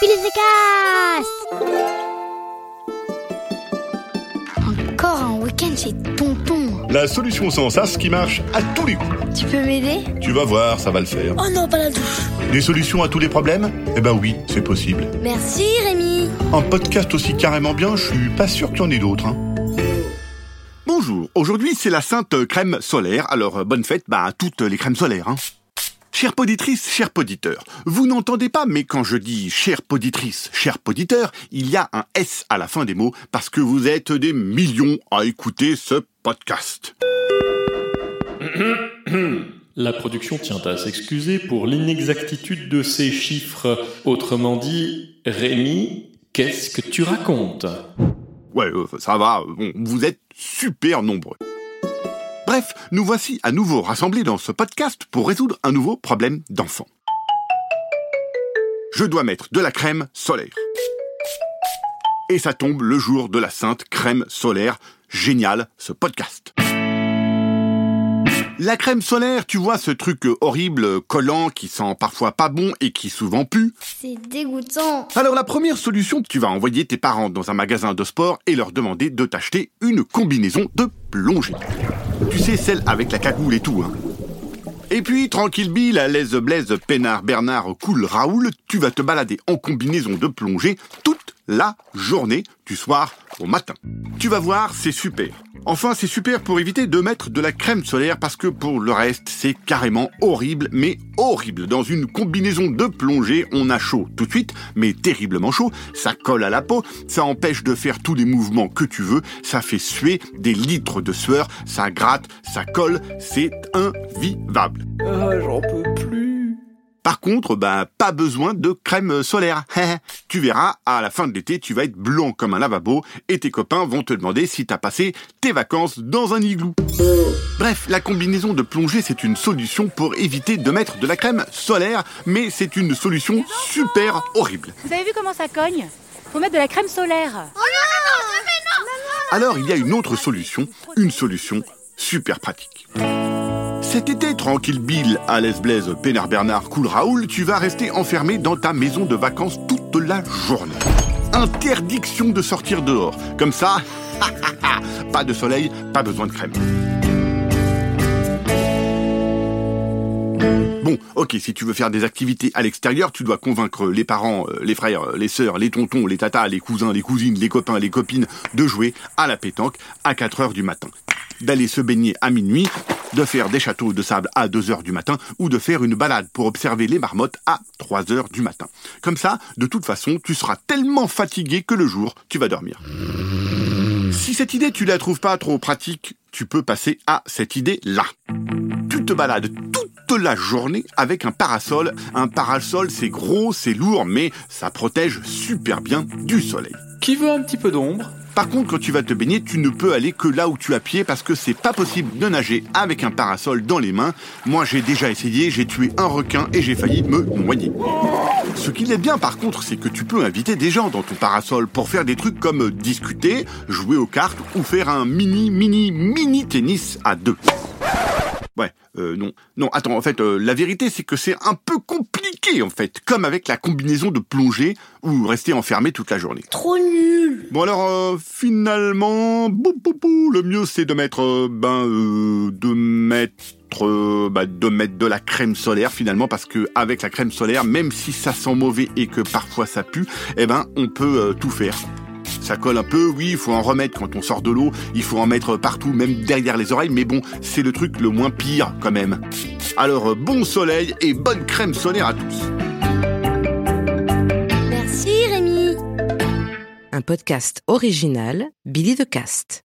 Pilizecast Encore un week-end chez Tonton. La solution sans sas qui marche à tous les coups. Tu peux m'aider? Tu vas voir, ça va le faire. Oh non, pas la douche. Des solutions à tous les problèmes? Eh ben oui, c'est possible. Merci Rémi. Un podcast aussi carrément bien, je suis pas sûr qu'il y en ait d'autres. hein. Bonjour, aujourd'hui c'est la sainte crème solaire, alors euh, bonne fête bah, à toutes les crèmes solaires. Hein. Chère poditrice, cher poditeur, vous n'entendez pas, mais quand je dis chère poditrice, cher poditeur, il y a un S à la fin des mots parce que vous êtes des millions à écouter ce podcast. La production tient à s'excuser pour l'inexactitude de ces chiffres. Autrement dit, Rémi, qu'est-ce que tu racontes? Ouais, euh, ça va, vous êtes super nombreux. Bref, nous voici à nouveau rassemblés dans ce podcast pour résoudre un nouveau problème d'enfant. Je dois mettre de la crème solaire. Et ça tombe le jour de la sainte crème solaire. Génial, ce podcast. La crème solaire, tu vois ce truc horrible, collant, qui sent parfois pas bon et qui souvent pue. C'est dégoûtant. Alors la première solution, tu vas envoyer tes parents dans un magasin de sport et leur demander de t'acheter une combinaison de plongée. Tu sais, celle avec la cagoule et tout, hein. Et puis, tranquille Bill, à l'aise Blaise, Pénard, Bernard, Cool Raoul, tu vas te balader en combinaison de plongée toute la journée, du soir au matin. Tu vas voir, c'est super. Enfin, c'est super pour éviter de mettre de la crème solaire parce que pour le reste, c'est carrément horrible, mais horrible. Dans une combinaison de plongée, on a chaud tout de suite, mais terriblement chaud. Ça colle à la peau, ça empêche de faire tous les mouvements que tu veux, ça fait suer des litres de sueur, ça gratte, ça colle, c'est invivable. Ah. Par contre, bah, pas besoin de crème solaire. tu verras, à la fin de l'été, tu vas être blanc comme un lavabo et tes copains vont te demander si t'as passé tes vacances dans un igloo. Bref, la combinaison de plongée, c'est une solution pour éviter de mettre de la crème solaire, mais c'est une solution super horrible. Vous avez vu comment ça cogne? Faut mettre de la crème solaire. Alors, il y a une autre solution, une solution super pratique. Cet été, tranquille Bill, l'aise Blaise, Pénard Bernard, Cool Raoul, tu vas rester enfermé dans ta maison de vacances toute la journée. Interdiction de sortir dehors. Comme ça, pas de soleil, pas besoin de crème. Bon, ok, si tu veux faire des activités à l'extérieur, tu dois convaincre les parents, euh, les frères, les sœurs, les tontons, les tatas, les cousins, les cousines, les copains, les copines de jouer à la pétanque à 4 heures du matin. D'aller se baigner à minuit, de faire des châteaux de sable à 2 heures du matin ou de faire une balade pour observer les marmottes à 3 heures du matin. Comme ça, de toute façon, tu seras tellement fatigué que le jour, tu vas dormir. Si cette idée tu la trouves pas trop pratique, tu peux passer à cette idée-là. Tu te balades toute la journée avec un parasol. Un parasol, c'est gros, c'est lourd, mais ça protège super bien du soleil. Qui veut un petit peu d'ombre? Par contre, quand tu vas te baigner, tu ne peux aller que là où tu as pied parce que c'est pas possible de nager avec un parasol dans les mains. Moi, j'ai déjà essayé, j'ai tué un requin et j'ai failli me noyer. Ce qu'il est bien par contre, c'est que tu peux inviter des gens dans ton parasol pour faire des trucs comme discuter, jouer aux cartes ou faire un mini, mini, mini tennis à deux. Ouais, euh, non. Non, attends, en fait, euh, la vérité, c'est que c'est un peu compliqué, en fait. Comme avec la combinaison de plongée ou rester enfermé toute la journée. Trop nul. Bon alors, euh, finalement, bou, bou, bou, le mieux, c'est de mettre, euh, ben, euh, de mettre... bah, de mettre de la crème solaire finalement parce que avec la crème solaire même si ça sent mauvais et que parfois ça pue eh ben on peut tout faire ça colle un peu, oui, il faut en remettre quand on sort de l'eau, il faut en mettre partout, même derrière les oreilles, mais bon, c'est le truc le moins pire quand même. Alors, euh, bon soleil et bonne crème solaire à tous. Merci Rémi. Un podcast original Billy de Cast.